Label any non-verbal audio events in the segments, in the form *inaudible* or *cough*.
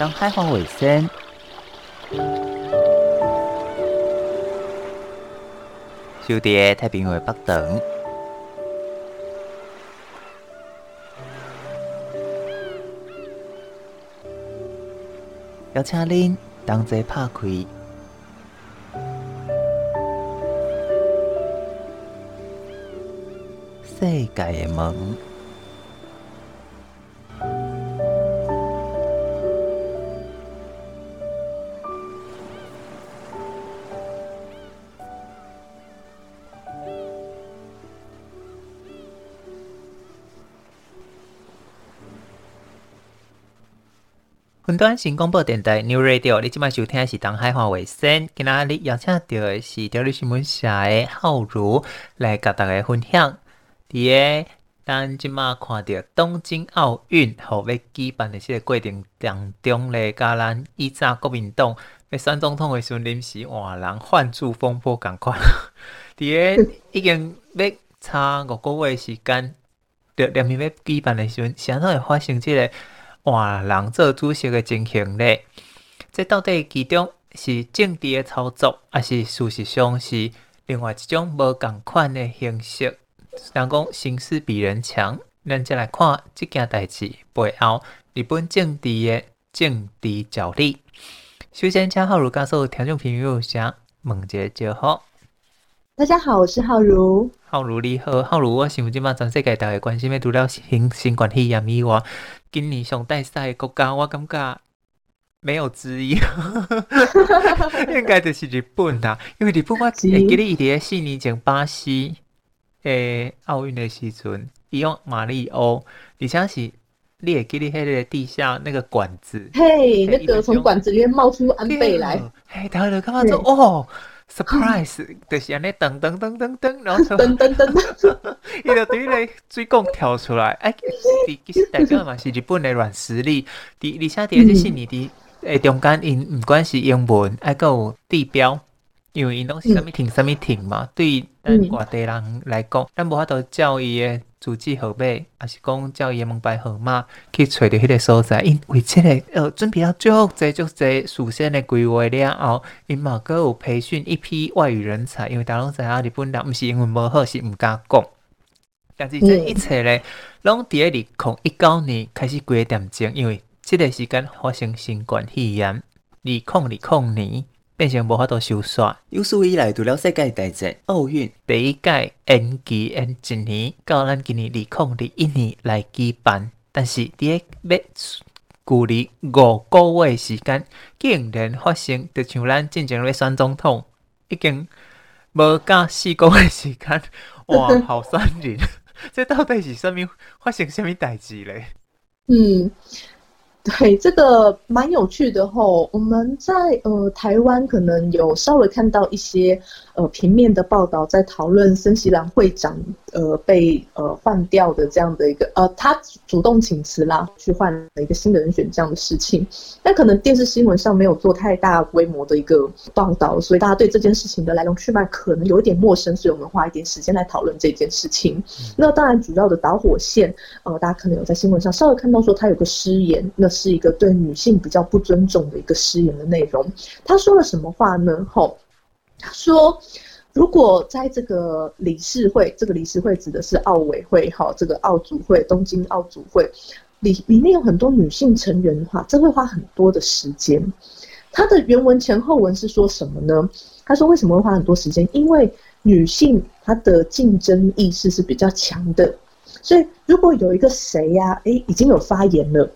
当海防卫生，小弟太平洋北等，邀请您同齐拍开世界的门。端新广播电台 New Radio，你今麦收听的是东海话卫生。今仔日邀请到的是条理新闻社的浩如来甲大家分享。伫个咱今麦看到东京奥运后要举办的这个过程当中咧，甲咱以前国民党要选总统的时阵临时换人换柱风波共款。伫个已经要差五个月时间，着连面要举办的时阵，啥会发生这个？换人做主席的情形咧，这到底其中是政治的操作，还是事实上是另外一种无共款的形式？人讲形势比人强，咱再来看这件代志背后日本政治的政治角力。首先，请浩如教授听众朋友下问一个就好。大家好，我是浩如。浩如你好，浩如，我想即马全世界大家关心的除了新新冠肺炎以外，今年上大赛的国家，我感觉没有之一，应该就是日本啦。因为日本我会记得伊伫四年前巴西诶奥运的时阵，伊用马里欧，而且是你会记得迄个地下那个管子，嘿，那个从管子里面冒出安倍来，嘿，大家就感觉说哦。surprise，就是安尼噔噔噔噔噔，然后噔噔噔，*laughs* 伊就对咧水缸跳出来，哎，其实代表嘛是日本的软实力。第而且第就是你的诶中间因毋管是英文，还佫有地标。因为因拢是啥物停啥物停嘛，对于咱外地人来讲，咱无法度照伊诶住址号码，还是讲照伊诶门牌号码去找着迄个所在。因为即个呃准备了足侪足侪事先诶规划了后，因嘛阁有培训一批外语人才。因为大家拢知影日本人毋是英文无好，是毋敢讲。但是这一切咧，拢伫咧二零一九年开始规点钟，因为即个时间发生新冠肺炎，二零二零年。变成无法度收煞。有史以来，除了世界大战、奥运第一届延期延一年，到咱今年二零二一年来举办，但是伫个要距离五个月时间，竟然发生，就像咱进前要选总统，已经无加四个月时间，*laughs* 哇，好闪人！这到底是啥物发生啥物代志咧？嗯。对，这个蛮有趣的吼，我们在呃台湾可能有稍微看到一些呃平面的报道，在讨论森西兰会长呃被呃换掉的这样的一个呃他主动请辞啦，去换了一个新的人选这样的事情。但可能电视新闻上没有做太大规模的一个报道，所以大家对这件事情的来龙去脉可能有一点陌生，所以我们花一点时间来讨论这件事情。嗯、那当然，主要的导火线呃大家可能有在新闻上稍微看到说他有个失言，那。是一个对女性比较不尊重的一个失言的内容。他说了什么话呢？吼，他说，如果在这个理事会，这个理事会指的是奥委会，哈，这个奥组会，东京奥组会里里面有很多女性成员的话，这会花很多的时间。他的原文前后文是说什么呢？他说为什么会花很多时间？因为女性她的竞争意识是比较强的，所以如果有一个谁呀、啊，诶，已经有发言了。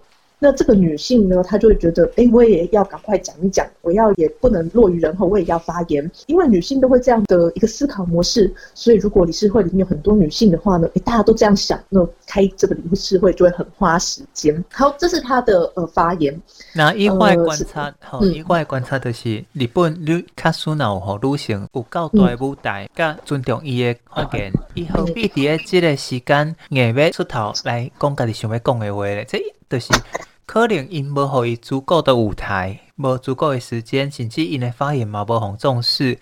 那这个女性呢，她就会觉得，哎，我也要赶快讲一讲，我要也不能落于人后，我也要发言，因为女性都会这样的一个思考模式。所以，如果理事会里面有很多女性的话呢，哎，大家都这样想，那开这个理事会就会很花时间。好，这是她的呃发言。那意外观察，好、呃，意外观察的是，嗯、日本女卡苏脑和女性有够大舞台，加尊重伊的发言，以后必伫个这个时间，硬要出头来讲家己想要讲的话咧，这就是。可能因无互伊足够的舞台，无足够的时间，甚至因的发言嘛无互重视，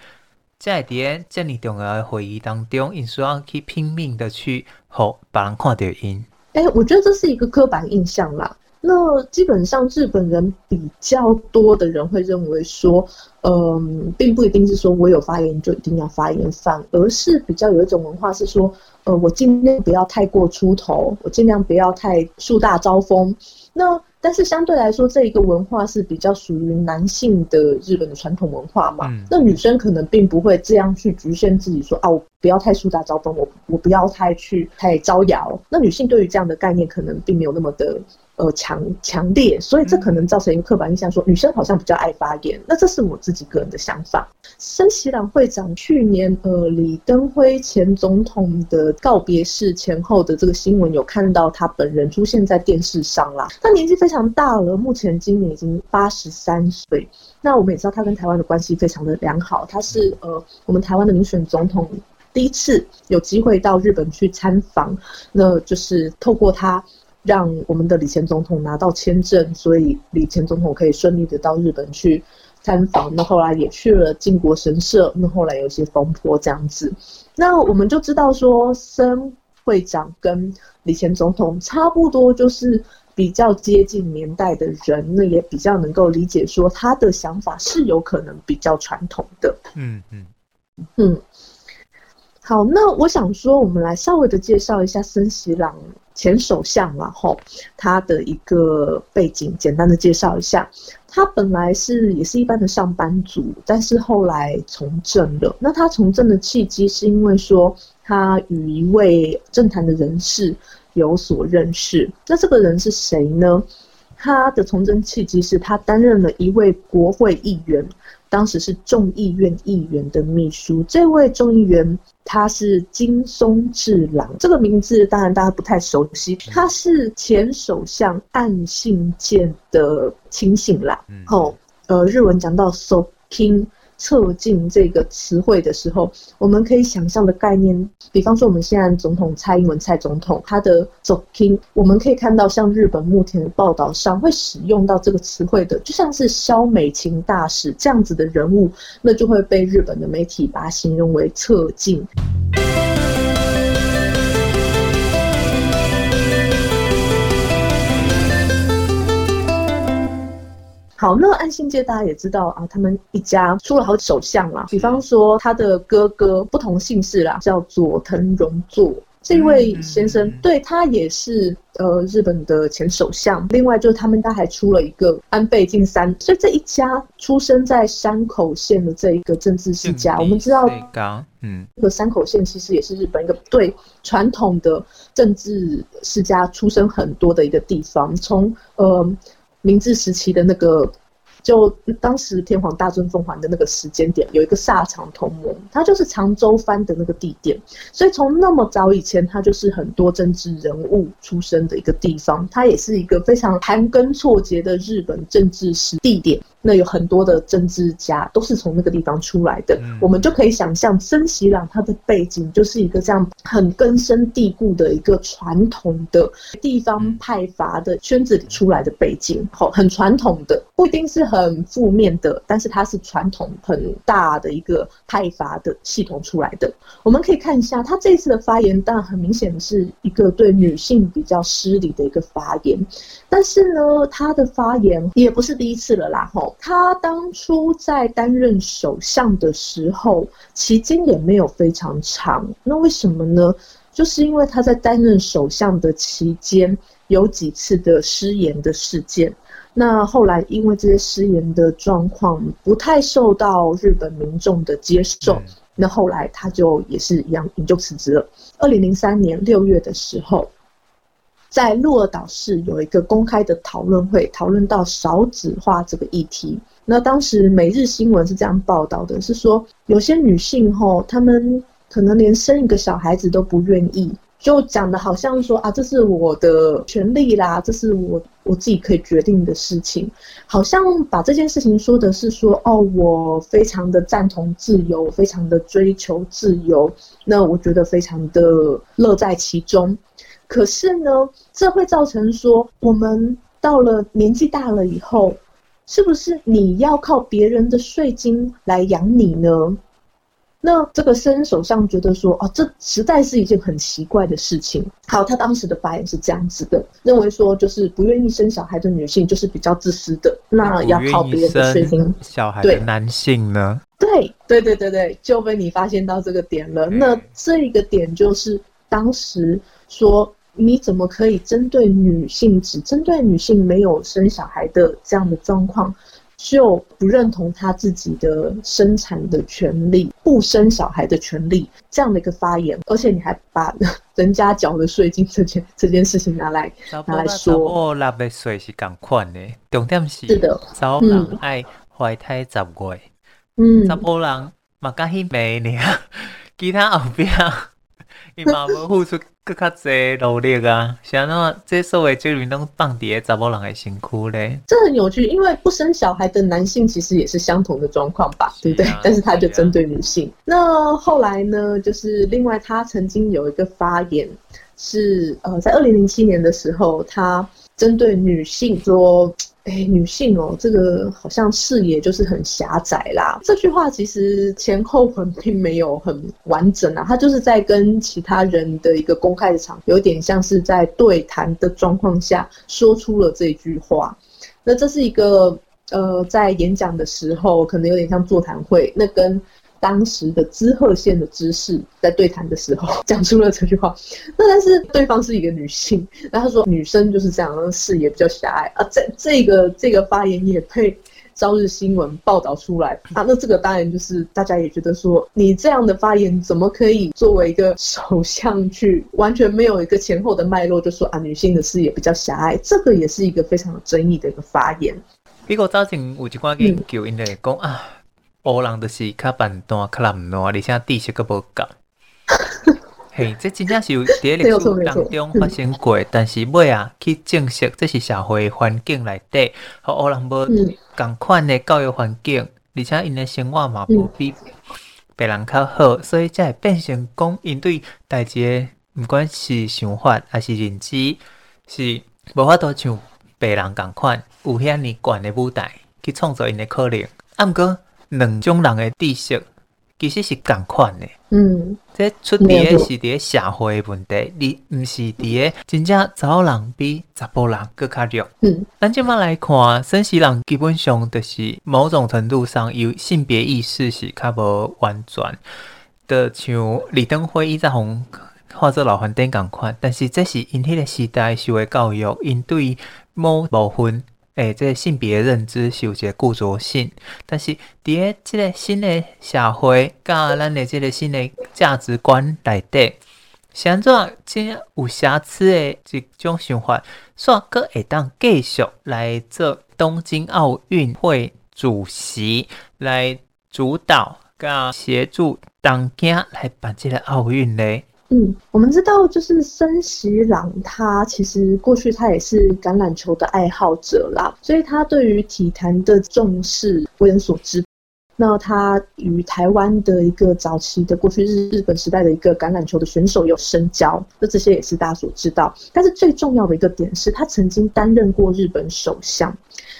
在伫遮尔重要的会议当中，因需要去拼命的去互别人看到因。诶、我觉得这是一个刻板印象啦。那基本上日本人比较多的人会认为说，嗯、并不一定是说我有发言就一定要发言，反而是比较有一种文化是说，呃，我尽量不要太过出头，我尽量不要太树大招风。那但是相对来说，这一个文化是比较属于男性的日本的传统文化嘛。嗯、那女生可能并不会这样去局限自己说，说啊，我不要太树大招风，我我不要太去太招摇。那女性对于这样的概念，可能并没有那么的。呃，强强烈，所以这可能造成一个刻板印象，说女生好像比较爱发言。那这是我自己个人的想法。森喜朗会长去年呃李登辉前总统的告别式前后的这个新闻，有看到他本人出现在电视上啦。他年纪非常大了，目前今年已经八十三岁。那我们也知道他跟台湾的关系非常的良好，他是呃我们台湾的民选总统，第一次有机会到日本去参访，那就是透过他。让我们的李前总统拿到签证，所以李前总统可以顺利的到日本去参访。那后来也去了靖国神社，那后来有一些风波这样子。那我们就知道说，森会长跟李前总统差不多，就是比较接近年代的人，那也比较能够理解说他的想法是有可能比较传统的。嗯嗯嗯。好，那我想说，我们来稍微的介绍一下森喜朗。前首相，然后他的一个背景，简单的介绍一下。他本来是也是一般的上班族，但是后来从政了。那他从政的契机是因为说他与一位政坛的人士有所认识。那这个人是谁呢？他的从政契机是他担任了一位国会议员。当时是众议院议员的秘书，这位众议员他是金松治郎，这个名字当然大家不太熟悉，他是前首相岸信介的亲信啦。哦，呃，日文讲到 so king。侧近这个词汇的时候，我们可以想象的概念，比方说我们现在总统蔡英文蔡总统，他的侧近，我们可以看到像日本目前的报道上会使用到这个词汇的，就像是萧美琴大使这样子的人物，那就会被日本的媒体把它形容为侧近。好，那安信介大家也知道啊，他们一家出了好几首相啦。比方说他的哥哥不同姓氏啦，叫佐藤荣作这位先生，对他也是呃日本的前首相。另外就是他们家还出了一个安倍晋三，所以这一家出生在山口县的这一个政治世家，我们知道，嗯，这个山口县其实也是日本一个对传统的政治世家出生很多的一个地方，从呃。明治时期的那个，就当时天皇大尊奉还的那个时间点，有一个萨长同盟，它就是长州藩的那个地点，所以从那么早以前，它就是很多政治人物出生的一个地方，它也是一个非常盘根错节的日本政治史地点。那有很多的政治家都是从那个地方出来的，我们就可以想象森喜朗他的背景就是一个这样很根深蒂固的一个传统的地方派阀的圈子里出来的背景，好，很传统的，不一定是很负面的，但是它是传统很大的一个派阀的系统出来的。我们可以看一下他这次的发言，当然很明显是一个对女性比较失礼的一个发言，但是呢，他的发言也不是第一次了啦，吼。他当初在担任首相的时候，期间也没有非常长。那为什么呢？就是因为他在担任首相的期间，有几次的失言的事件。那后来因为这些失言的状况不太受到日本民众的接受，那后来他就也是一样，也就辞职了。二零零三年六月的时候。在鹿儿岛市有一个公开的讨论会，讨论到少子化这个议题。那当时每日新闻是这样报道的，是说有些女性吼，她们可能连生一个小孩子都不愿意，就讲的好像说啊，这是我的权利啦，这是我我自己可以决定的事情，好像把这件事情说的是说哦，我非常的赞同自由，非常的追求自由，那我觉得非常的乐在其中。可是呢，这会造成说，我们到了年纪大了以后，是不是你要靠别人的税金来养你呢？那这个生手相觉得说，哦，这实在是一件很奇怪的事情。好，他当时的发言是这样子的，认为说，就是不愿意生小孩的女性就是比较自私的，那要靠别人的血腥小孩的男性呢？对，对，对，对，对，就被你发现到这个点了。那这个点就是当时说，你怎么可以针对女性，只针对女性没有生小孩的这样的状况？就不认同他自己的生产的权利，不生小孩的权利这样的一个发言，而且你还把人家缴的税金这件这件事情拿来拿来说。哦，纳的税是同款的，重点是是的，查某人爱怀胎十月，嗯，查某人嘛敢去买呢，*laughs* 其他后边伊嘛无付出。更较侪努力啊！*laughs* 像那这所谓这里拢放伫查某人的身躯咧，这很有趣，因为不生小孩的男性其实也是相同的状况吧，啊、对不对？但是他就针对女性。啊、那后来呢？就是另外他曾经有一个发言是呃，在二零零七年的时候，他针对女性说。哎，女性哦，这个好像视野就是很狭窄啦。这句话其实前后文并没有很完整啊，他就是在跟其他人的一个公开的场，有点像是在对谈的状况下说出了这句话。那这是一个呃，在演讲的时候可能有点像座谈会，那跟。当时的滋贺县的知事在对谈的时候 *laughs* 讲出了这句话，那但是对方是一个女性，然后他说女生就是这样，视野比较狭隘啊。这这个这个发言也被朝日新闻报道出来啊。那这个当然就是大家也觉得说，你这样的发言怎么可以作为一个首相去完全没有一个前后的脉络，就说啊女性的视野比较狭隘，这个也是一个非常有争议的一个发言。比如早前有一寡研究，因为讲啊。乌人就是较笨蛋，较懒惰，而且知识阁无够。*laughs* 嘿，这真正是有伫历史当中发生过，但是尾啊去证实，这是社会环境内底互乌人无共款的教育环境，而且因的生活嘛无比别人较好，所以才会变成讲因对代志，毋管是想法还是认知，是无法度像别人共款有遐尼悬的舞台去创造因的可能，啊毋过。两种人的知识其实是共款的，嗯，这出题的是伫社会的问题，你毋是伫个真正查某人比查甫人更较弱。嗯，咱这么来看，森西人基本上就是某种程度上有性别意识是较无完全就，像李登辉伊在红化作老黄灯共款，但是这是因迄个时代受的教育，因对某部分。诶、欸，这个性别认知是有一个固着性，但是伫个即个新的社会，甲咱的即个新的价值观内底，像怎真有瑕疵的一种想法，煞阁会当继续来做东京奥运会主席，来主导甲协助东京来办即个奥运嘞。嗯，我们知道，就是森喜朗，他其实过去他也是橄榄球的爱好者啦，所以他对于体坛的重视为人所知。那他与台湾的一个早期的过去日日本时代的一个橄榄球的选手有深交，那这些也是大家所知道。但是最重要的一个点是，他曾经担任过日本首相。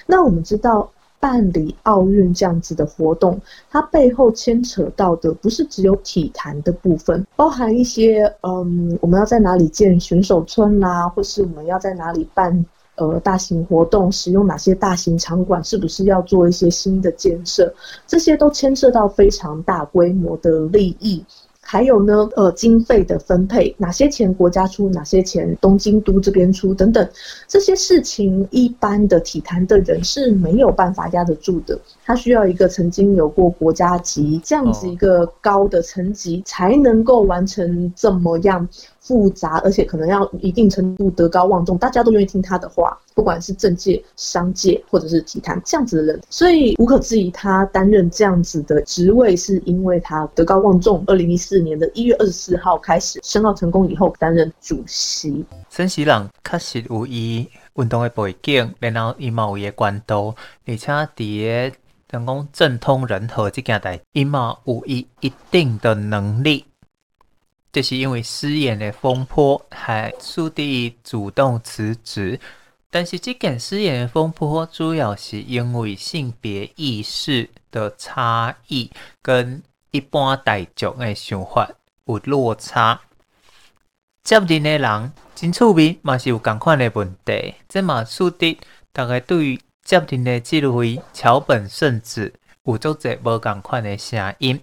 那我们知道。办理奥运这样子的活动，它背后牵扯到的不是只有体坛的部分，包含一些嗯，我们要在哪里建选手村啦、或是我们要在哪里办呃大型活动，使用哪些大型场馆，是不是要做一些新的建设，这些都牵涉到非常大规模的利益。还有呢，呃，经费的分配，哪些钱国家出，哪些钱东京都这边出，等等，这些事情，一般的体坛的人是没有办法压得住的。他需要一个曾经有过国家级这样子一个高的层级，才能够完成这么样。复杂，而且可能要一定程度德高望重，大家都愿意听他的话，不管是政界、商界或者是体坛这样子的人，所以无可置疑，他担任这样子的职位，是因为他德高望重。二零一四年的一月二十四号开始申奥成功以后，担任主席。森喜朗确实有伊运动的背景，然后伊嘛有伊的关系，而且伫个讲讲政通人和这件代，伊嘛有伊一定的能力。这是因为失言的风波，还速递主动辞职。但是这件失言的风波，主要是因为性别意识的差异跟一般大众的想法有落差。接任的人真出名，嘛是有共款的问题。这嘛使得大家对于接任的这位桥本圣子有足侪无共款的声音。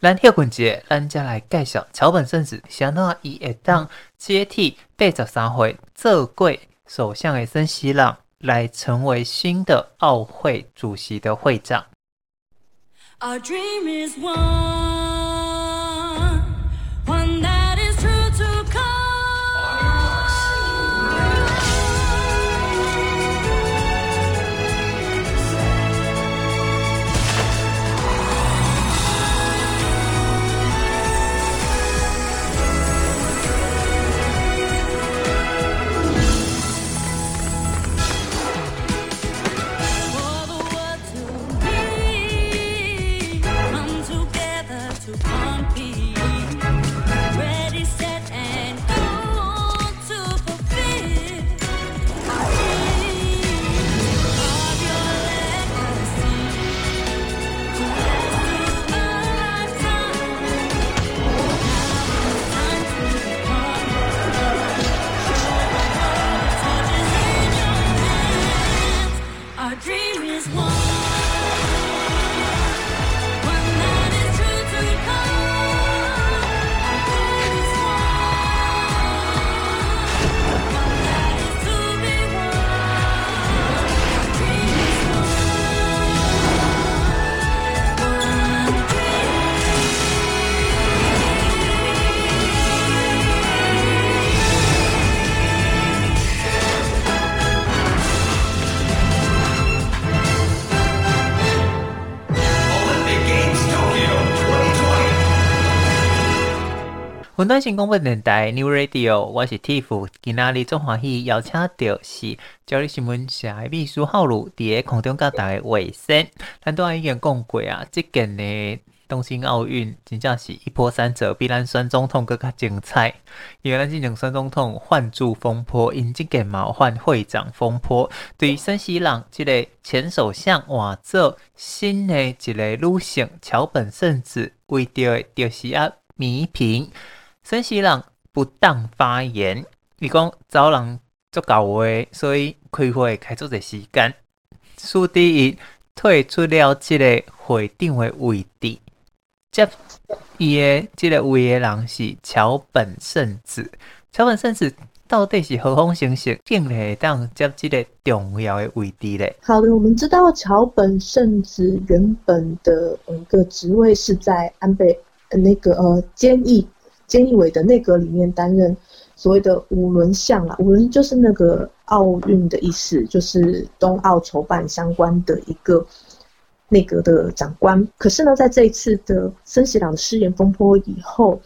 咱歇困一下，咱再来介绍桥本圣子，啥那伊会当接替八十三岁做过首相的森喜朗，来成为新的奥会主席的会长。Our dream is one. 云端新广播电台 New Radio，我是 Tiff，今仔日总欢喜邀请到是朝日新闻社的秘书浩如，伫个空中甲大家卫生。咱都已经讲过啊，即届的东京奥运真正是一波三折，比咱选总统更加精彩。因为咱之前选总统换住风波，因即届嘛换会长风波，对于森西朗即个前首相换做新的一个女性桥本圣子，为着就是啊弥平。森喜朗不当发言，伊讲找人做搞话，所以开会开足个时间，苏迪伊退出了这个会长的位置，接伊的这个位的人是桥本圣子。桥本圣子到底是何方神圣，竟然会当接这个重要的位置嘞？好的，我们知道桥本圣子原本的一个职位是在安倍那个呃监狱。菅义伟的内阁里面担任所谓的五轮相啊，五轮就是那个奥运的意思，就是冬奥筹办相关的一个内阁的长官。可是呢，在这一次的森喜朗的失言风波以后，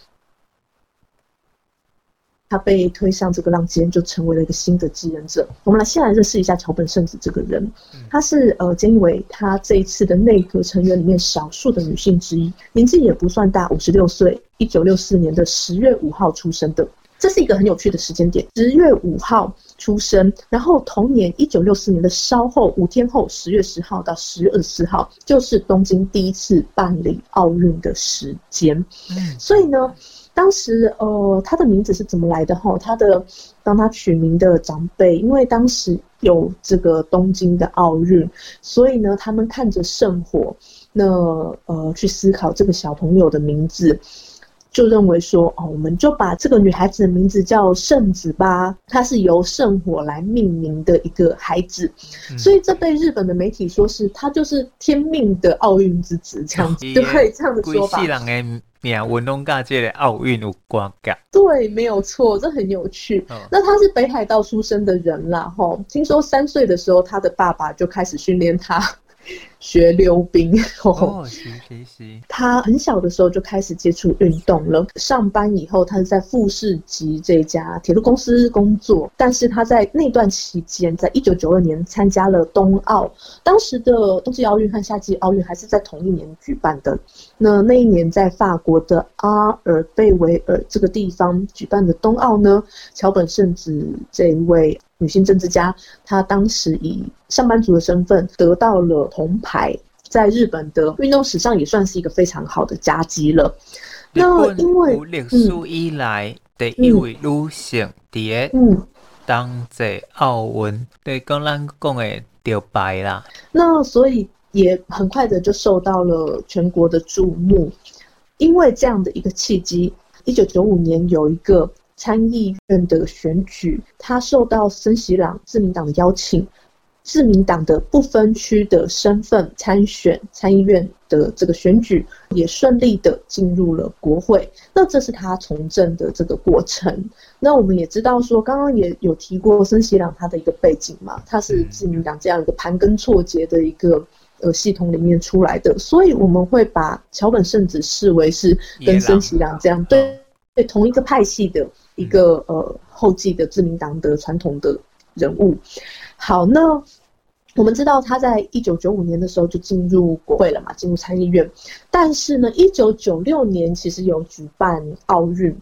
他被推上这个浪尖，就成为了一个新的继任者。我们来先来认识一下桥本圣子这个人，她是呃菅义伟他这一次的内阁成员里面少数的女性之一，年纪也不算大，五十六岁，一九六四年的十月五号出生的。这是一个很有趣的时间点，十月五号出生，然后同年一九六四年的稍后五天后，十月十号到十月二十四号，就是东京第一次办理奥运的时间。所以呢。当时，呃，他的名字是怎么来的？哈，他的当他取名的长辈，因为当时有这个东京的奥运，所以呢，他们看着圣火，那呃，去思考这个小朋友的名字，就认为说，哦，我们就把这个女孩子的名字叫圣子吧。她是由圣火来命名的一个孩子，嗯、所以这被日本的媒体说是她就是天命的奥运之子，这样子，对，这样的说法。命运拢甲这个奥运有关噶。对，没有错，这很有趣。哦、那他是北海道出生的人啦，吼，听说三岁的时候，他的爸爸就开始训练他。学溜冰。*laughs* 他很小的时候就开始接触运动了。上班以后，他是在富士急这家铁路公司工作。但是他在那段期间，在一九九二年参加了冬奥。当时的冬季奥运和夏季奥运还是在同一年举办的。那那一年在法国的阿尔贝维尔这个地方举办的冬奥呢，桥本圣子这一位。女性政治家，她当时以上班族的身份得到了铜牌。在日本的运动史上也算是一个非常好的佳绩了。那因为历史以来第一位女性在嗯当届奥运，对，刚刚讲的就白啦。那所以也很快的就受到了全国的注目，因为这样的一个契机，一九九五年有一个参议院的选举，他受到森喜朗自民党的邀请。自民党的不分区的身份参选参议院的这个选举，也顺利的进入了国会。那这是他从政的这个过程。那我们也知道说，刚刚也有提过森喜朗他的一个背景嘛，他是自民党这样一个盘根错节的一个呃系统里面出来的，所以我们会把桥本圣子视为是跟森喜朗这样对对同一个派系的一个呃后继的自民党的传统的人物。好，那我们知道他在一九九五年的时候就进入国会了嘛，进入参议院。但是呢，一九九六年其实有举办奥运。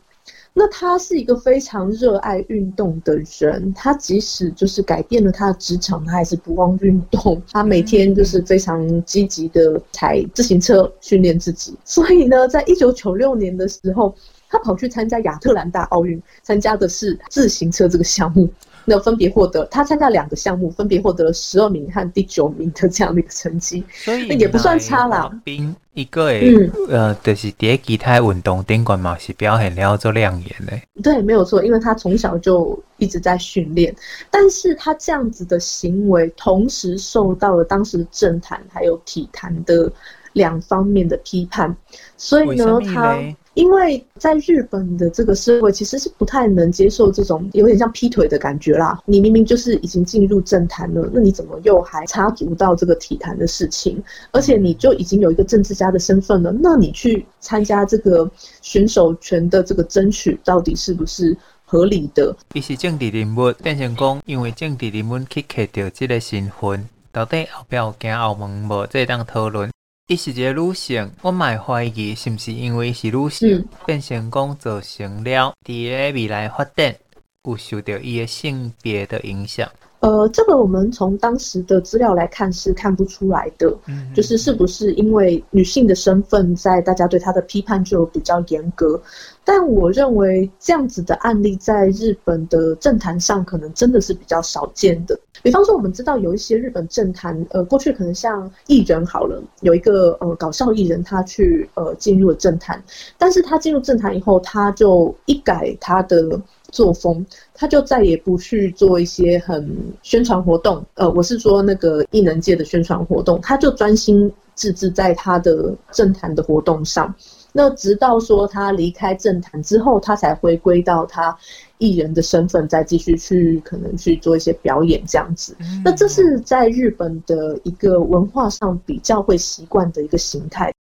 那他是一个非常热爱运动的人，他即使就是改变了他的职场，他还是不忘运动。他每天就是非常积极的踩自行车训练自己。所以呢，在一九九六年的时候，他跑去参加亚特兰大奥运，参加的是自行车这个项目。那分别获得，他参加两个项目，分别获得了十二名和第九名的这样的一个成绩，所以也不算差啦。冰一个诶，嗯、呃，就是在其他运动顶冠嘛，是表现了做亮眼的。对，没有错，因为他从小就一直在训练，但是他这样子的行为，同时受到了当时政坛还有体坛的两方面的批判，所以呢，他。因为在日本的这个社会，其实是不太能接受这种有点像劈腿的感觉啦。你明明就是已经进入政坛了，那你怎么又还插足到这个体坛的事情？而且你就已经有一个政治家的身份了，那你去参加这个选手权的这个争取，到底是不是合理的？伊是政治人物，变成讲因为政治人物去抠掉这个身份，到底后边有惊后门无？这当讨论。伊是一个女性，我蛮怀疑是不是因为是女性，嗯、变成功造成了伫个未来发展有受到伊个性别的影响。呃，这个我们从当时的资料来看是看不出来的，嗯、就是是不是因为女性的身份，在大家对她的批判就比较严格。但我认为这样子的案例在日本的政坛上可能真的是比较少见的。比方说，我们知道有一些日本政坛，呃，过去可能像艺人好了，有一个呃搞笑艺人，他去呃进入了政坛，但是他进入政坛以后，他就一改他的。作风，他就再也不去做一些很宣传活动。呃，我是说那个艺能界的宣传活动，他就专心致志在他的政坛的活动上。那直到说他离开政坛之后，他才回归到他艺人的身份，再继续去可能去做一些表演这样子。那这是在日本的一个文化上比较会习惯的一个形态。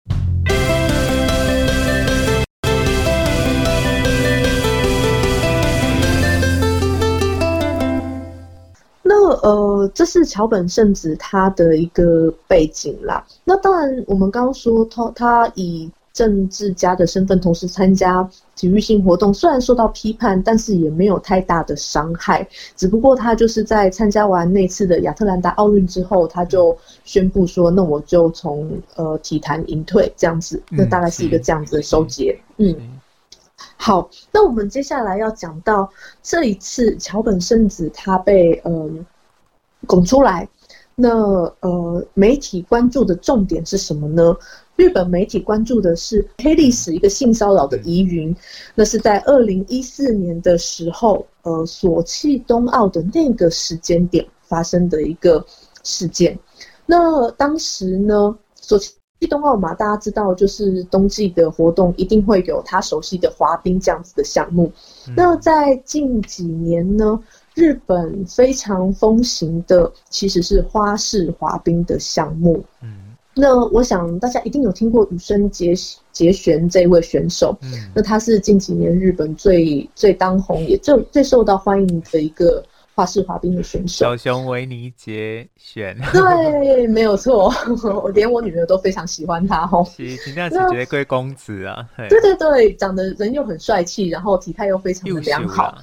呃，这是桥本圣子他的一个背景啦。那当然，我们刚刚说他他以政治家的身份同时参加体育性活动，虽然受到批判，但是也没有太大的伤害。只不过他就是在参加完那次的亚特兰大奥运之后，他就宣布说：“那我就从呃体坛隐退。”这样子，那大概是一个这样子的收结。嗯。好，那我们接下来要讲到这一次桥本圣子他被嗯。呃拱出来，那呃，媒体关注的重点是什么呢？日本媒体关注的是黑历史，一个性骚扰的疑云。那是在二零一四年的时候，呃，索契冬奥的那个时间点发生的一个事件。那当时呢，索契冬奥嘛，大家知道，就是冬季的活动一定会有他熟悉的滑冰这样子的项目。那在近几年呢，日本非常风行的其实是花式滑冰的项目。嗯，那我想大家一定有听过羽生结结弦这位选手。嗯，那他是近几年日本最最当红也最最受到欢迎的一个。花式滑冰的选手小熊维尼结弦，对，没有错，我连我女儿都非常喜欢他哦。是，今天是绝对公子啊！对对对，长得人又很帅气，然后体态又非常的良好，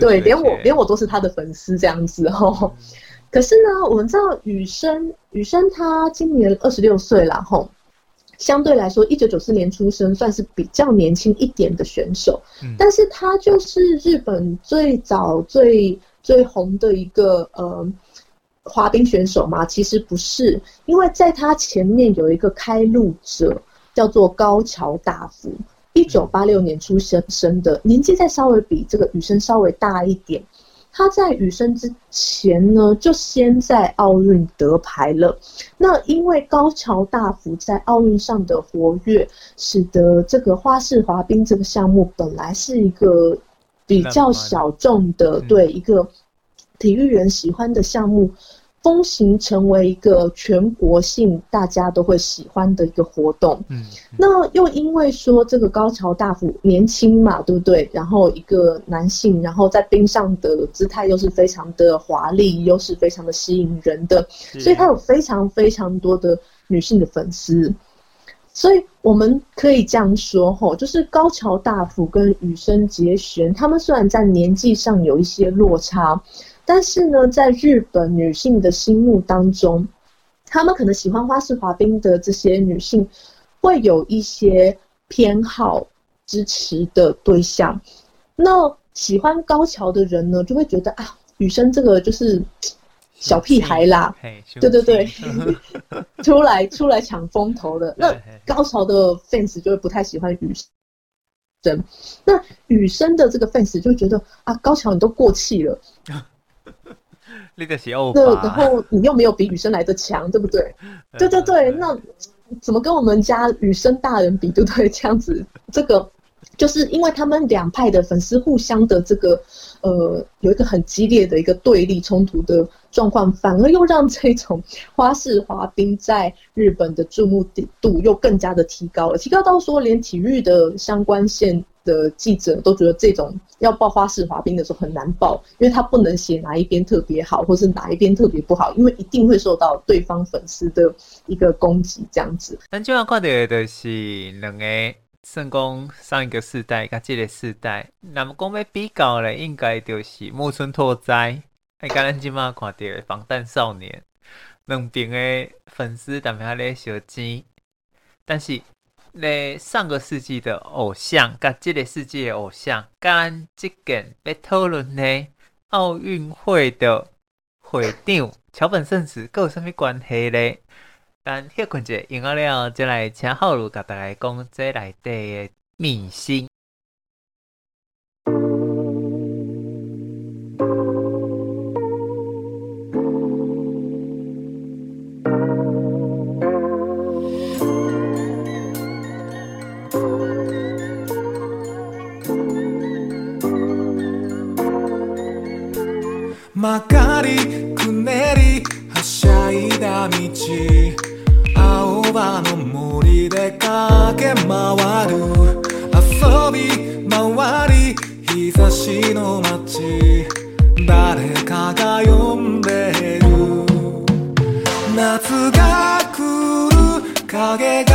对，连我连我都是他的粉丝这样子哦。可是呢，我们知道雨生，雨生他今年二十六岁了吼，相对来说，一九九四年出生，算是比较年轻一点的选手。嗯，但是他就是日本最早最最红的一个呃滑冰选手嘛？其实不是，因为在他前面有一个开路者，叫做高桥大辅，一九八六年出生生的，年纪再稍微比这个雨生稍微大一点。他在羽生之前呢，就先在奥运得牌了。那因为高桥大辅在奥运上的活跃，使得这个花式滑冰这个项目本来是一个比较小众的，对一个体育人喜欢的项目。风行成为一个全国性大家都会喜欢的一个活动。嗯，那又因为说这个高桥大辅年轻嘛，对不对？然后一个男性，然后在冰上的姿态又是非常的华丽，又是非常的吸引人的，所以他有非常非常多的女性的粉丝。所以我们可以这样说吼，就是高桥大辅跟羽生结弦，他们虽然在年纪上有一些落差。但是呢，在日本女性的心目当中，她们可能喜欢花式滑冰的这些女性，会有一些偏好支持的对象。那喜欢高桥的人呢，就会觉得啊，羽生这个就是小屁孩啦，对对对，*laughs* 出来出来抢风头的。那高桥的 fans 就会不太喜欢羽生，那羽生的这个 fans 就觉得啊，高桥你都过气了。*laughs* 那个是欧对，然后你又没有比雨生来的强，对不对？*laughs* 对对对，那怎么跟我们家雨生大人比，对不对？这样子，这个就是因为他们两派的粉丝互相的这个呃，有一个很激烈的一个对立冲突的状况，反而又让这种花式滑冰在日本的注目度又更加的提高了，提高到说连体育的相关线。的记者都觉得这种要报花式滑冰的时候很难报，因为他不能写哪一边特别好，或是哪一边特别不好，因为一定会受到对方粉丝的一个攻击。这样子。咱今晚看到的是两个算讲上一个世代跟这个世代，那么讲要比较嘞，应该就是木村拓哉，还跟咱今晚看到的防弹少年，两边的粉丝在那里相争，但是。咧上个世纪的偶像，甲这个世纪的偶像，跟这件被讨论咧奥运会的会长桥本圣子，各有甚物关系咧？但歇困者用完了，就来请浩如甲大家讲这内底的明星。曲がりくねりはしゃいだ道。青叶の森で駆け回る。游び回り日差しの街。谁かが呼んでる。夏が来る影が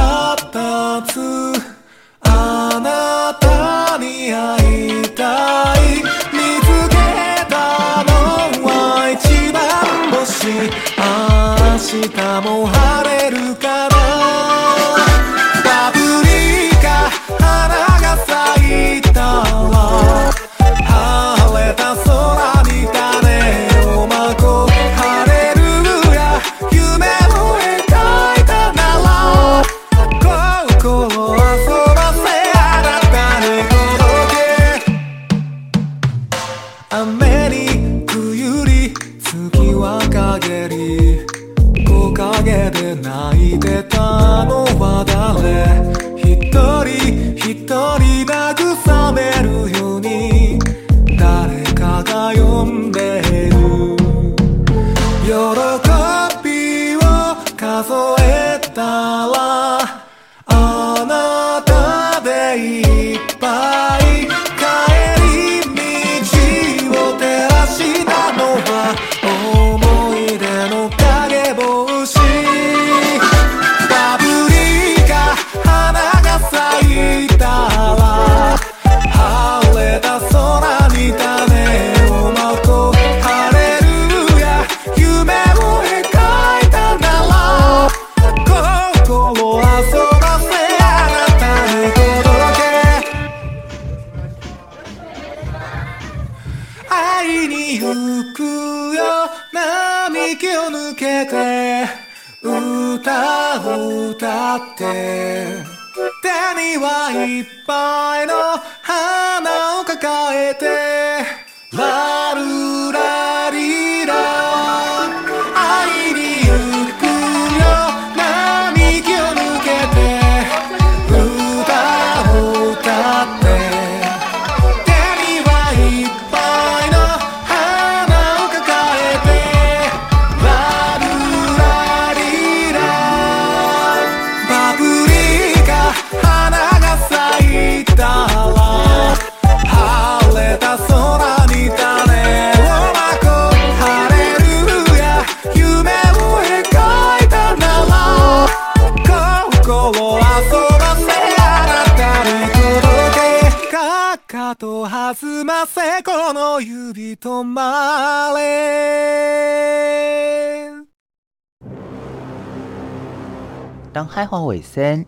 当海花尾声，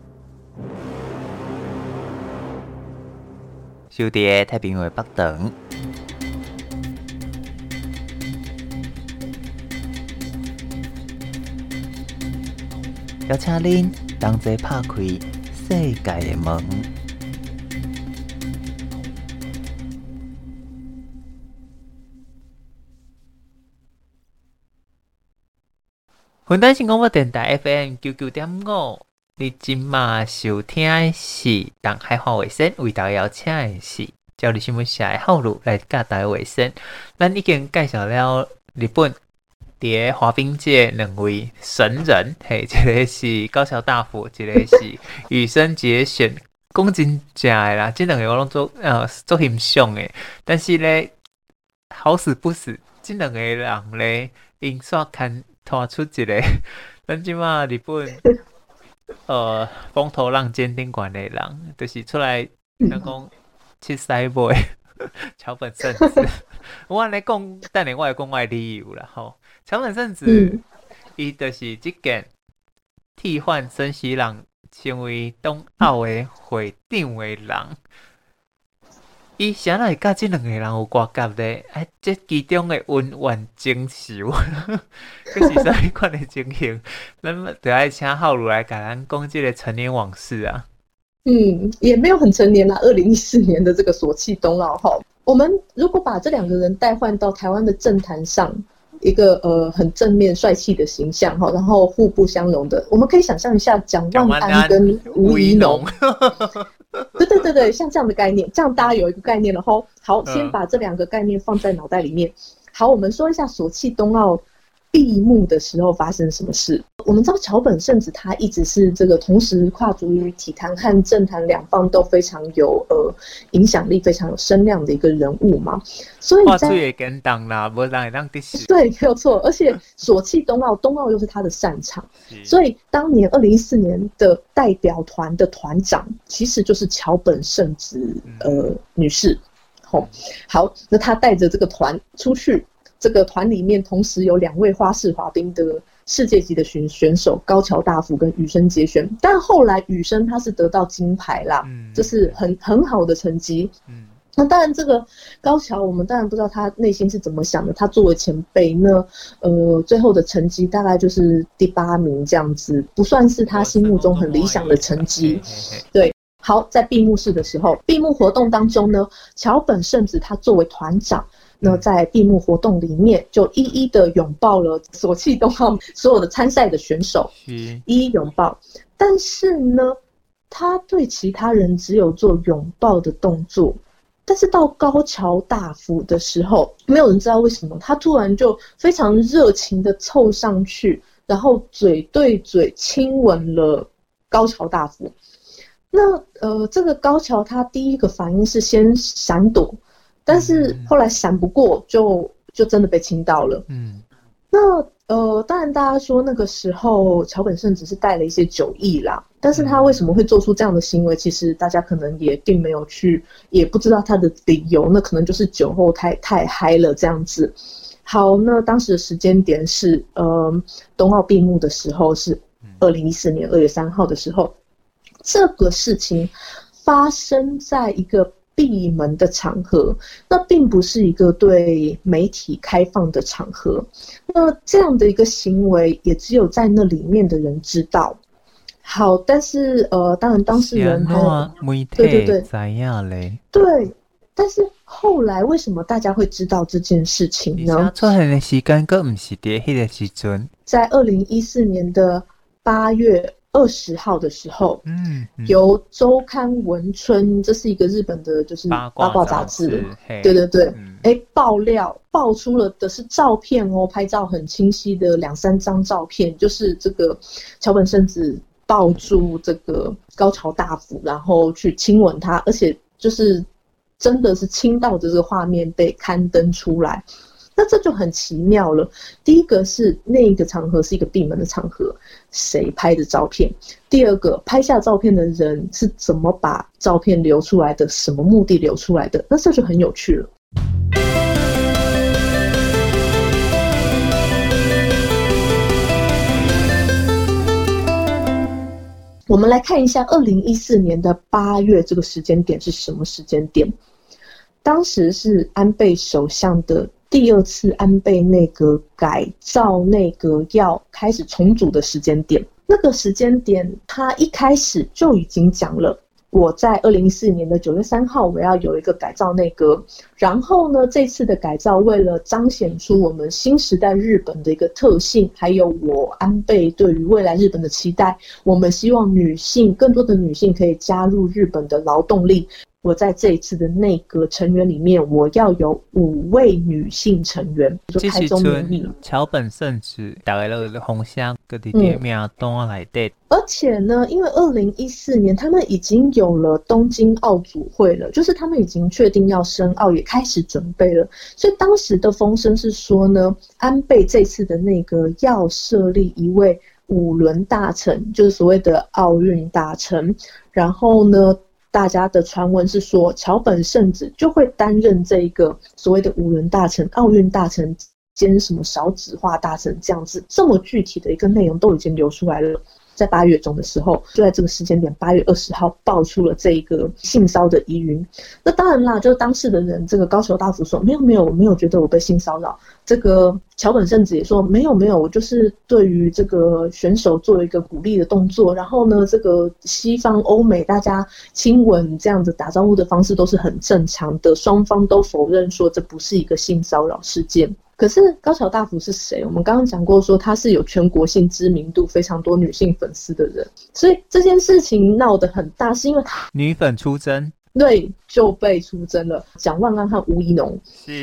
收伫太平洋北长，邀请您同齐拍开世界的门。云端新广播电台 FM 九九点五，你今嘛收听的是《东海话卫生》，为大家邀请的是教你新闻社的浩鲁来教大卫生。咱已经介绍了日本伫个滑冰界两位神人，嘿，一个是高桥大辅，一个是羽生结弦，讲真正的啦，这两个我拢做呃做欣赏的，但是咧好死不死，这两个人咧因煞看。拖出一个，咱即马日本，*laughs* 呃，风头浪尖顶管的人，就是出来，人讲七西妹桥本圣子。*laughs* 我安尼讲，等下我会讲我的理由啦吼。桥本圣子，伊就是即件替换森喜朗成为东奥的会长的人。伊啥来甲即两个人有瓜葛咧？哎，这其中的恩怨情仇，*laughs* 这是啥款的情形？*laughs* 咱们得爱请浩如来甲咱讲这个陈年往事啊。嗯，也没有很成年啦。二零一四年的这个索契冬奥哈，我们如果把这两个人代换到台湾的政坛上，一个呃很正面帅气的形象哈，然后互不相容的，我们可以想象一下蒋万安跟吴怡农。*laughs* 对对对对，像这样的概念，这样大家有一个概念了吼。好，先把这两个概念放在脑袋里面。好，我们说一下索契冬奥闭幕的时候发生什么事。我们知道桥本圣子他一直是这个同时跨足于体坛和政坛两方都非常有呃影响力、非常有声量的一个人物嘛。所以在对，没有错。而且索契冬奥，冬奥又是他的擅长，所以当年二零一四年的代表团的团长其实就是桥本圣子呃女士。好，好，那他带着这个团出去。这个团里面同时有两位花式滑冰的世界级的选选手高桥大辅跟羽生结弦，但后来羽生他是得到金牌啦，嗯，这是很很好的成绩，嗯，那当然这个高桥我们当然不知道他内心是怎么想的，他作为前辈那，呃，最后的成绩大概就是第八名这样子，不算是他心目中很理想的成绩，对，好，在闭幕式的时候，闭幕活动当中呢，桥本圣子他作为团长。那在闭幕活动里面，就一一的拥抱了索契冬奥所有的参赛的选手，一一拥抱。但是呢，他对其他人只有做拥抱的动作，但是到高桥大辅的时候，没有人知道为什么，他突然就非常热情的凑上去，然后嘴对嘴亲吻了高桥大辅。那呃，这个高桥他第一个反应是先闪躲。但是后来闪不过就，就就真的被亲到了。嗯，那呃，当然大家说那个时候桥本圣只是带了一些酒意啦，但是他为什么会做出这样的行为？其实大家可能也并没有去，也不知道他的理由。那可能就是酒后太太嗨了这样子。好，那当时的时间点是呃，冬奥闭幕的时候是二零一四年二月三号的时候，这个事情发生在一个。闭门的场合，那并不是一个对媒体开放的场合。那这样的一个行为，也只有在那里面的人知道。好，但是呃，当然当事人还对对对，怎样嘞？对，但是后来为什么大家会知道这件事情呢？出现的时间更不是在那个时阵，在二零一四年的八月。二十号的时候，嗯，嗯。由周刊文春，这是一个日本的，就是八卦杂志，对对对，哎、嗯，爆料爆出了的是照片哦，拍照很清晰的两三张照片，就是这个桥本圣子抱住这个高桥大辅，然后去亲吻他，而且就是真的是亲到的这个画面被刊登出来。那这就很奇妙了。第一个是那个场合是一个闭门的场合，谁拍的照片？第二个，拍下照片的人是怎么把照片流出来的？什么目的流出来的？那这就很有趣了。我们来看一下二零一四年的八月这个时间点是什么时间点？当时是安倍首相的。第二次安倍内阁改造内阁要开始重组的时间点，那个时间点他一开始就已经讲了，我在二零一四年的九月三号我要有一个改造内阁，然后呢，这次的改造为了彰显出我们新时代日本的一个特性，还有我安倍对于未来日本的期待，我们希望女性更多的女性可以加入日本的劳动力。我在这一次的内阁成员里面，我要有五位女性成员，就开宗明义，桥本圣子大概都是红箱各地点名都来对。而且呢，因为二零一四年他们已经有了东京奥组会了，就是他们已经确定要申奥，也开始准备了。所以当时的风声是说呢，安倍这次的内阁要设立一位五轮大臣，就是所谓的奥运大臣，然后呢。大家的传闻是说，桥本圣子就会担任这一个所谓的五轮大臣、奥运大臣兼什么少子化大臣这样子，这么具体的一个内容都已经流出来了。在八月中的时候，就在这个时间点，八月二十号爆出了这一个性骚的疑云。那当然啦，就是当事的人，这个高桥大辅说没有没有，我没有觉得我被性骚扰。这个桥本圣子也说没有没有，我就是对于这个选手做一个鼓励的动作。然后呢，这个西方欧美大家亲吻这样子打招呼的方式都是很正常的，双方都否认说这不是一个性骚扰事件。可是高桥大辅是谁？我们刚刚讲过，说他是有全国性知名度、非常多女性粉丝的人，所以这件事情闹得很大，是因为他女粉出征，对，就被出征了。蒋万安和吴怡农，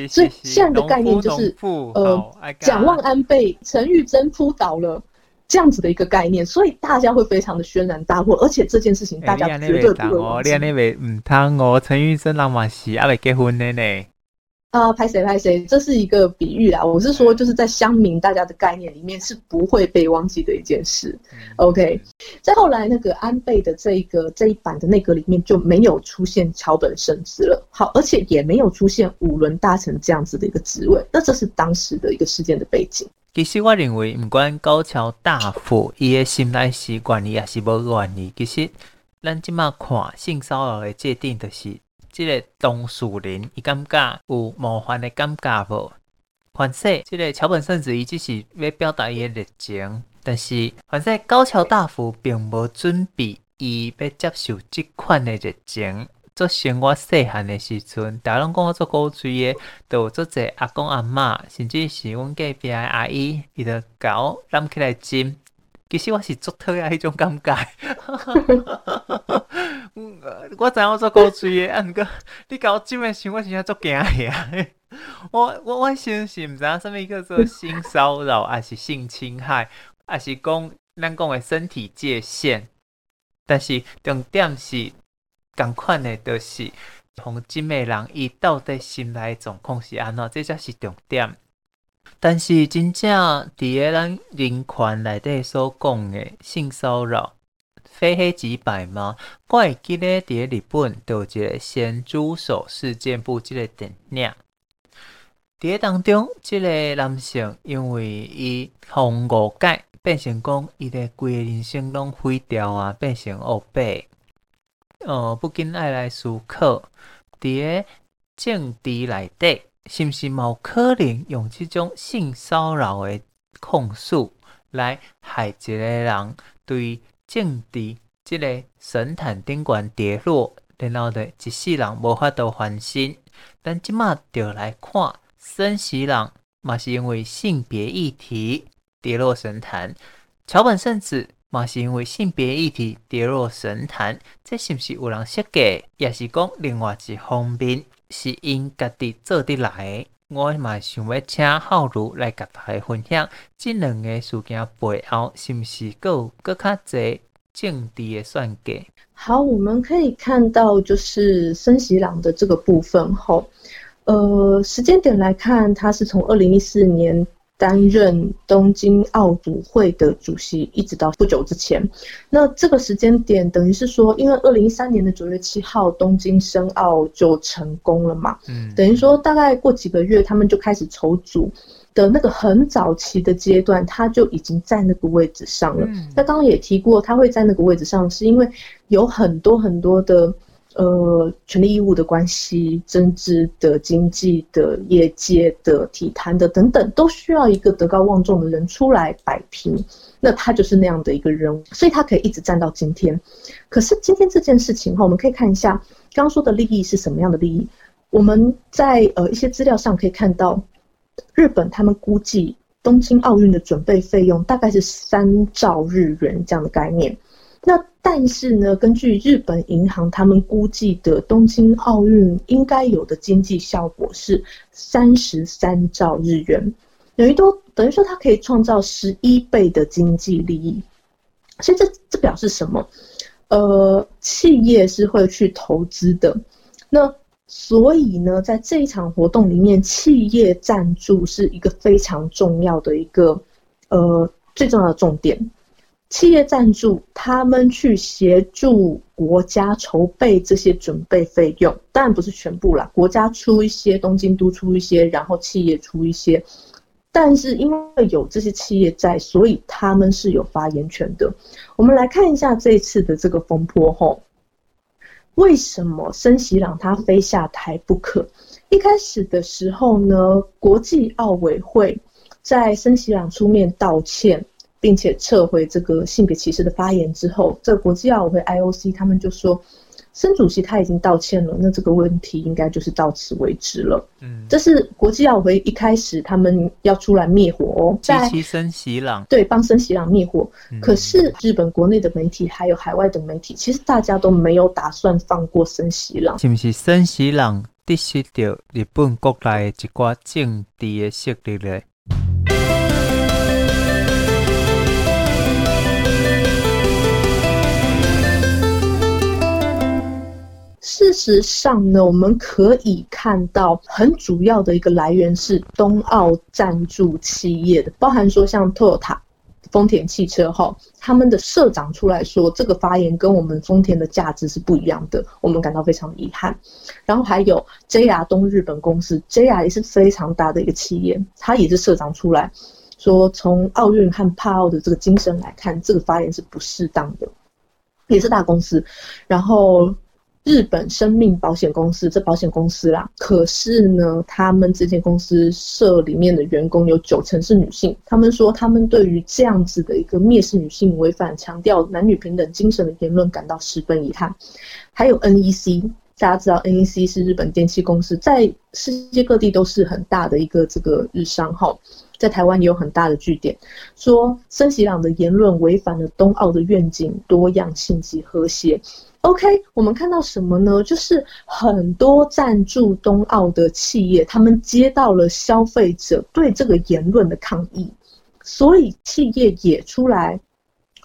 所以现在的概念就是，呃，蒋万安被陈玉珍扑倒了，这样子的一个概念，所以大家会非常的轩然大波，而且这件事情大家绝对不会忘记。你那位唔通哦，陈玉珍人嘛是还未结婚的呢。啊，拍谁拍谁，这是一个比喻啦。我是说，就是在乡民大家的概念里面是不会被忘记的一件事。OK，再后来那个安倍的这一个这一版的内阁里面就没有出现桥本圣子了。好，而且也没有出现五轮大臣这样子的一个职位。那这是当时的一个事件的背景。其实我认为，不管高桥大辅伊的心内是愿意也是无愿意，其实咱即马看性骚扰的界定就是。这个当事人，伊感觉有冒犯的感觉无？反正这个桥本圣子伊只是要表达伊的热情，但是反正高桥大辅并无准备伊要接受这款的热情。做生我细汉的时阵，大家拢讲我做古锥的，都有做者阿公阿嬷，甚至是阮隔壁的阿姨，伊就搞揽起来亲。其实我是足讨厌迄种感觉。*laughs* 我知影我做古锥的，啊，毋过你甲我这么想，我真正足惊呀！我我我先是毋知影什么叫做性骚扰，还是性侵害，还是讲咱讲的身体界限。但是重点是共款的，就是同金美人伊到底心内状况是安怎，这才是重点。但是真正伫个咱人权内底所讲的性骚扰。非黑即白吗？我会记咧伫日本有一个咸猪手事件簿即个电影。伫个当中，即个男性因为伊互误解，变成讲伊的规个人生拢毁掉啊，变成乌白。呃，不禁爱来思考，伫个政治内底，是毋是冇可能用这种性骚扰的控诉来害一个人对政治这个神坛顶悬跌落，然后的一世人无法度翻身？但即马就来看，孙喜朗嘛是因为性别议题跌落神坛，桥本圣子嘛是因为性别议题跌落神坛，这是不是有人设计，也是讲另外一方面是因家己做得来？我嘛想要请浩如来甲大家分享，即两个事件背后是毋是佫有佫较侪政治的算计？好，我们可以看到就是森喜朗的这个部分吼，呃，时间点来看，他是从二零一四年。担任东京奥组会的主席，一直到不久之前。那这个时间点，等于是说，因为二零一三年的九月七号东京申奥就成功了嘛，嗯，等于说大概过几个月，他们就开始筹组的那个很早期的阶段，他就已经在那个位置上了。那刚刚也提过，他会在那个位置上，是因为有很多很多的。呃，权利义务的关系、政治的、经济的、业界的、体坛的等等，都需要一个德高望重的人出来摆平。那他就是那样的一个人，所以他可以一直站到今天。可是今天这件事情哈，我们可以看一下刚刚说的利益是什么样的利益。我们在呃一些资料上可以看到，日本他们估计东京奥运的准备费用大概是三兆日元这样的概念。那但是呢，根据日本银行他们估计的东京奥运应该有的经济效果是三十三兆日元，等于都等于说它可以创造十一倍的经济利益。所以这这表示什么？呃，企业是会去投资的。那所以呢，在这一场活动里面，企业赞助是一个非常重要的一个呃最重要的重点。企业赞助，他们去协助国家筹备这些准备费用，当然不是全部啦，国家出一些，东京都出一些，然后企业出一些。但是因为有这些企业在，所以他们是有发言权的。我们来看一下这次的这个风波后，为什么森喜朗他非下台不可？一开始的时候呢，国际奥委会在森喜朗出面道歉。并且撤回这个性别歧视的发言之后，这个国际奥委会 IOC 他们就说，森主席他已经道歉了，那这个问题应该就是到此为止了。嗯，这是国际奥委会一开始他们要出来灭火哦，在森喜朗对帮森喜朗灭火。可是日本国内的媒体还有海外的媒体，其实大家都没有打算放过森喜朗。是不是森喜朗得失掉日本国内一挂政治的势力呢？事实上呢，我们可以看到很主要的一个来源是东奥赞助企业的，包含说像 Toyota、丰田汽车哈，他们的社长出来说这个发言跟我们丰田的价值是不一样的，我们感到非常遗憾。然后还有 JR 东日本公司，JR 也是非常大的一个企业，他也是社长出来说，从奥运和帕奥的这个精神来看，这个发言是不适当的，也是大公司，然后。日本生命保险公司，这保险公司啦，可是呢，他们这间公司社里面的员工有九成是女性。他们说，他们对于这样子的一个蔑视女性、违反强调男女平等精神的言论感到十分遗憾。还有 NEC，大家知道 NEC 是日本电器公司，在世界各地都是很大的一个这个日商号，在台湾也有很大的据点。说森喜朗的言论违反了冬奥的愿景、多样性及和谐。OK，我们看到什么呢？就是很多赞助冬奥的企业，他们接到了消费者对这个言论的抗议，所以企业也出来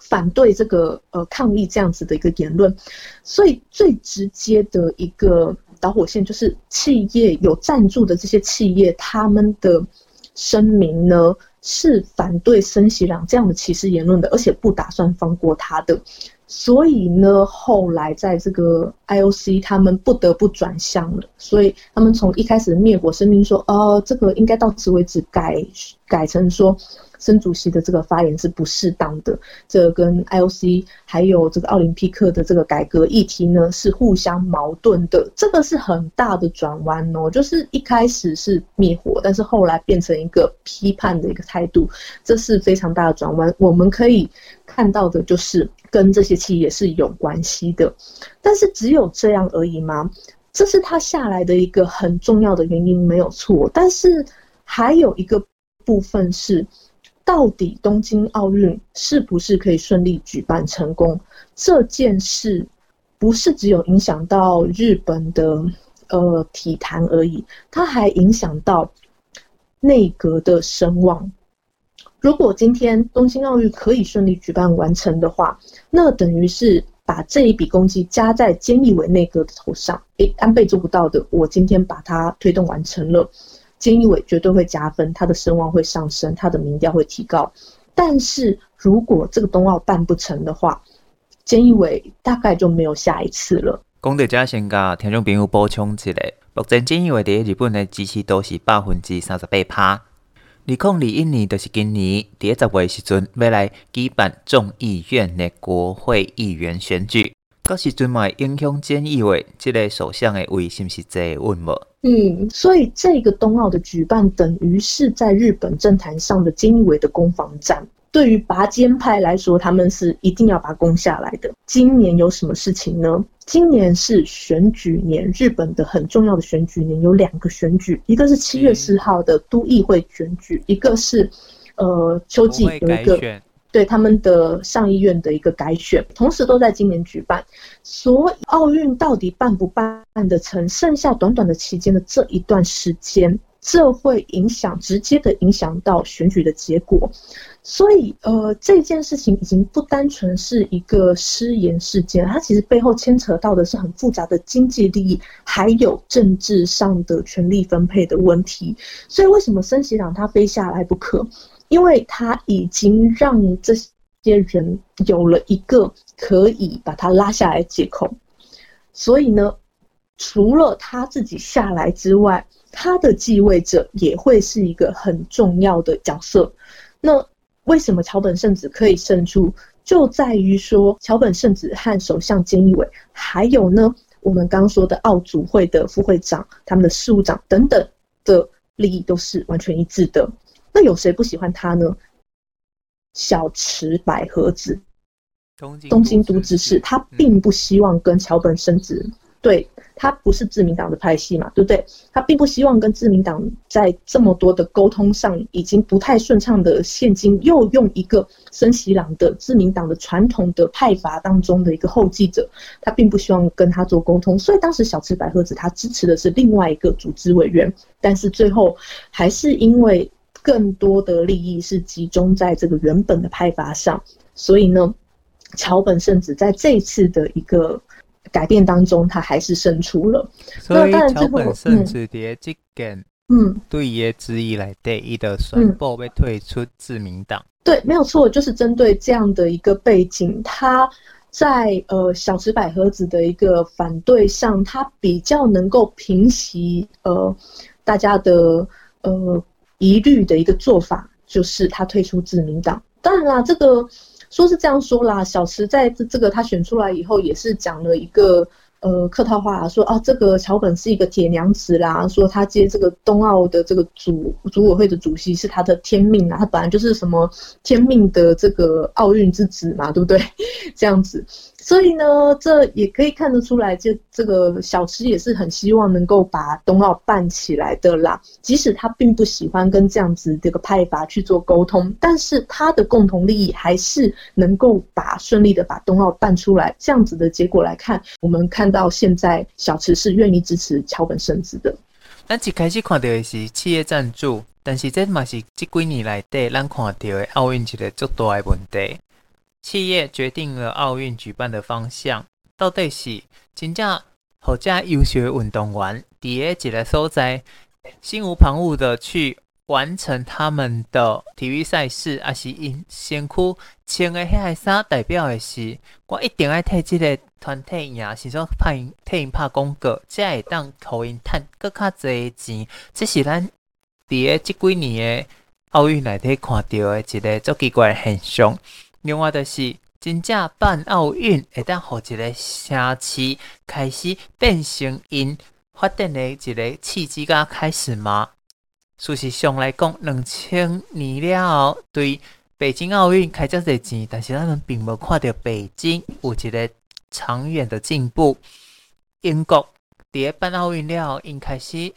反对这个呃抗议这样子的一个言论。所以最直接的一个导火线就是企业有赞助的这些企业，他们的声明呢是反对森喜朗这样的歧视言论的，而且不打算放过他的。所以呢，后来在这个 IOC，他们不得不转向了。所以他们从一开始的灭火声明说，哦，这个应该到此为止，改改成说，孙主席的这个发言是不适当的，这跟 IOC 还有这个奥林匹克的这个改革议题呢是互相矛盾的，这个是很大的转弯哦，就是一开始是灭火，但是后来变成一个批判的一个态度，这是非常大的转弯。我们可以看到的就是跟这些企业是有关系的，但是只有这样而已吗？这是他下来的一个很重要的原因，没有错。但是还有一个部分是，到底东京奥运是不是可以顺利举办成功？这件事不是只有影响到日本的呃体坛而已，它还影响到内阁的声望。如果今天东京奥运可以顺利举办完成的话，那等于是。把这一笔功绩加在菅义伟内阁的头上，诶，安倍做不到的，我今天把它推动完成了，菅义伟绝对会加分，他的声望会上升，他的民调会提高。但是如果这个冬奥办不成的话，菅义伟大概就没有下一次了。讲到这先甲听众朋友补充一下，目前菅义伟在日本的支持度是百分之三十八趴。二零二一年就是今年第一十月时阵，要来举办众议院的国会议员选举，到时阵嘛影响菅义伟这个首相的位是不是坐稳无？嗯，所以这个冬奥的举办，等于是在日本政坛上的菅义伟的攻防战。对于拔尖派来说，他们是一定要把攻下来的。今年有什么事情呢？今年是选举年，日本的很重要的选举年，有两个选举，一个是七月四号的都议会选举，嗯、一个是呃秋季有一个对他们的上议院的一个改选，同时都在今年举办。所以奥运到底办不办得成？剩下短短的期间的这一段时间。这会影响，直接的影响到选举的结果，所以呃，这件事情已经不单纯是一个失言事件，它其实背后牵扯到的是很复杂的经济利益，还有政治上的权力分配的问题。所以为什么森喜朗他非下来不可？因为他已经让这些人有了一个可以把他拉下来借口，所以呢，除了他自己下来之外，他的继位者也会是一个很重要的角色。那为什么桥本圣子可以胜出？就在于说桥本圣子和首相菅义伟，还有呢，我们刚刚说的奥组会的副会长、他们的事务长等等的利益都是完全一致的。那有谁不喜欢他呢？小池百合子，东京都知事，他并不希望跟桥本圣子。对，他不是自民党的派系嘛，对不对？他并不希望跟自民党在这么多的沟通上已经不太顺畅的现今又用一个森喜朗的自民党的传统的派阀当中的一个后继者，他并不希望跟他做沟通，所以当时小池百合子他支持的是另外一个组织委员，但是最后还是因为更多的利益是集中在这个原本的派阀上，所以呢，桥本圣子在这一次的一个。改变当中，他还是胜出了。所以桥本圣子的这件，嗯，对爷质疑来对伊的宣布被退出自民党。对，没有错，就是针对这样的一个背景，他在呃小池百合子的一个反对上，他比较能够平息呃大家的呃疑虑的一个做法，就是他退出自民党。当然啦，这个。说是这样说啦，小池在这这个他选出来以后，也是讲了一个呃客套话，说啊这个桥本是一个铁娘子啦，说他接这个冬奥的这个组组委会的主席是他的天命啊，他本来就是什么天命的这个奥运之子嘛，对不对？*laughs* 这样子。所以呢，这也可以看得出来，这这个小池也是很希望能够把冬奥办起来的啦。即使他并不喜欢跟这样子这个派阀去做沟通，但是他的共同利益还是能够把顺利的把冬奥办出来。这样子的结果来看，我们看到现在小池是愿意支持桥本圣子的。咱一开始看到的是企业赞助，但是这嘛是这几年来对咱看到的奥运一个足大的问题。企业决定了奥运举办的方向，到底是真正好加优秀运动员，伫诶一个所在，心无旁骛的去完成他们的体育赛事，还是因身躯穿诶迄个衫代表诶是，我一定要替这个团体赢，是说拍替因拍广告，才会当互因赚更加多钱。这是咱伫诶即几年的。奥运内底看到诶一个足奇怪诶现象。另外就是真正办奥运会当互一个城市开始变成因发展的一个契机甲开始吗？事实上来讲，两千年了后，对北京奥运开遮侪钱，但是咱们并无看到北京有一个长远的进步。英国伫咧办奥运了后，因开始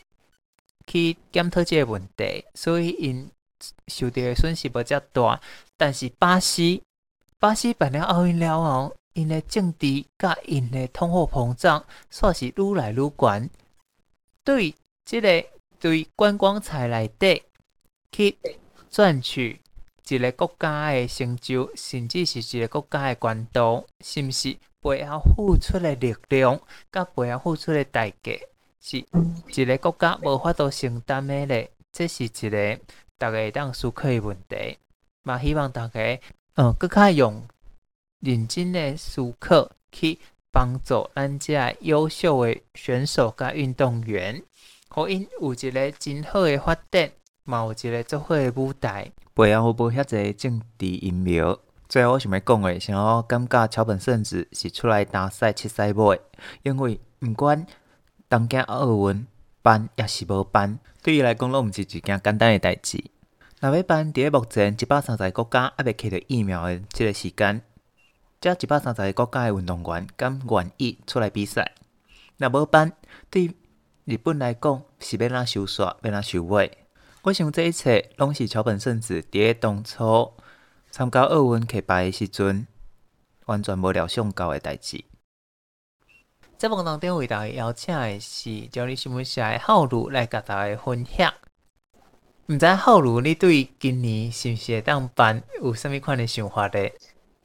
去检讨这个问题，所以因受到的损失无遮大。但是巴西，巴西办了奥运了后，因的政治甲因的通货膨胀煞是愈来愈悬。对这个对观光财内底去赚取一个国家的成就，甚至是一个国家的关注，是毋是背后付出的力量，甲背后付出的代价，是一个国家无法度承担的咧？这是一个大家会当思考的问题。嘛，希望大家嗯，更加用认真的思考去帮助咱这优秀的选手甲运动员，互因有一个真好的发展，嘛有一个足好的舞台。背后有无遐侪政治阴谋？最后我想要讲的，是我感觉桥本圣子是出来打赛七赛尾，因为毋管东京奥运办也是无办，对伊来讲拢毋是一件简单的代志。若要办，伫个目前一百三十个国家还未摕到疫苗的即个时间，这一百三十个国家的运动员敢愿意出来比赛？若无办，对日本来讲是要哪收煞，要哪收尾？我想这一切拢是桥本圣子伫个当初参加奥运开牌的时阵，完全无料想到的代志。节目当中为大家邀请的是朝日新闻社的浩如来甲大家分享。毋知浩如你对今年是毋是会当办有啥物款的想法咧？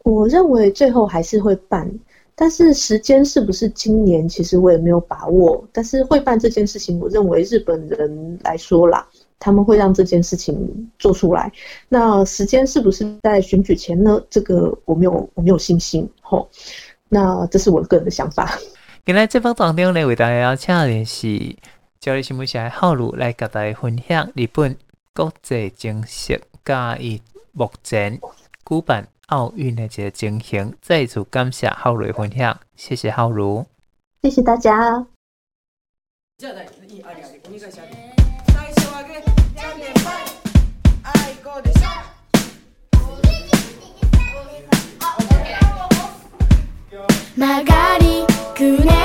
我认为最后还是会办，但是时间是不是今年，其实我也没有把握。但是会办这件事情，我认为日本人来说啦。他们会让这件事情做出来，那时间是不是在选举前呢？这个我没有，我没有信心。吼，那这是我个人的想法。今天这方当中呢，为大家要请的是交流新闻社的浩如来跟大家分享日本国际正式加入目前举办奥运的一个情形，再次感谢浩瑞分享，谢谢浩如，谢谢大家。弯弯。